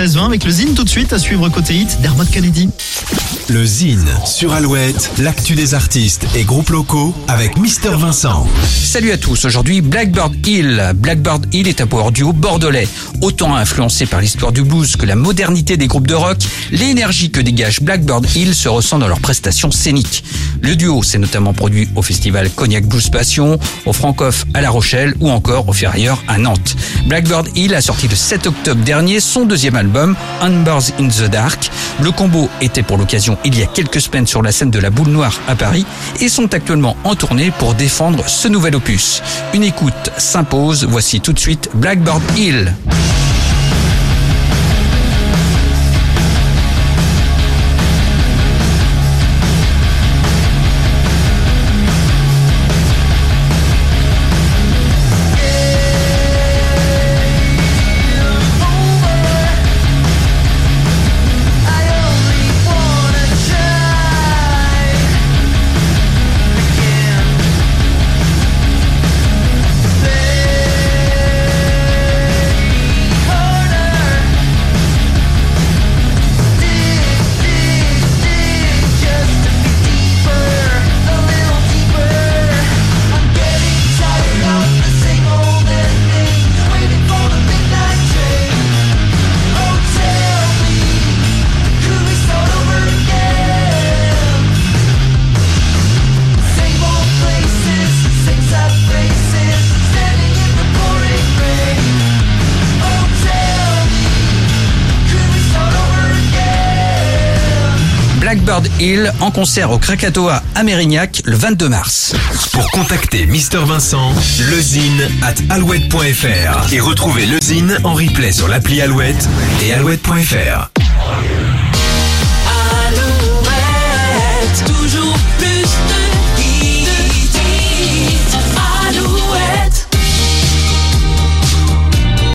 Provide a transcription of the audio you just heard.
16-20 avec le Zine tout de suite à suivre côté hit Dermot Kennedy. Le Zine sur Alouette, l'actu des artistes et groupes locaux avec Mister Vincent. Salut à tous, aujourd'hui Blackbird Hill. Blackbird Hill est un power duo bordelais. Autant influencé par l'histoire du blues que la modernité des groupes de rock, l'énergie que dégage Blackbird Hill se ressent dans leurs prestations scéniques. Le duo s'est notamment produit au festival Cognac Blues Passion, au Francoff à La Rochelle ou encore au Ferrailleur à Nantes. Blackbird Hill a sorti le 7 octobre dernier son deuxième album, Unbars in the Dark. Le combo était pour l'occasion il y a quelques semaines sur la scène de la Boule Noire à Paris et sont actuellement en tournée pour défendre ce nouvel opus. Une écoute s'impose, voici tout de suite Blackbird Hill. Blackbird Hill en concert au Krakatoa à Mérignac le 22 mars. Pour contacter Mister Vincent, lezine at alouette.fr et retrouver le Zine en replay sur l'appli Alouette et alouette.fr.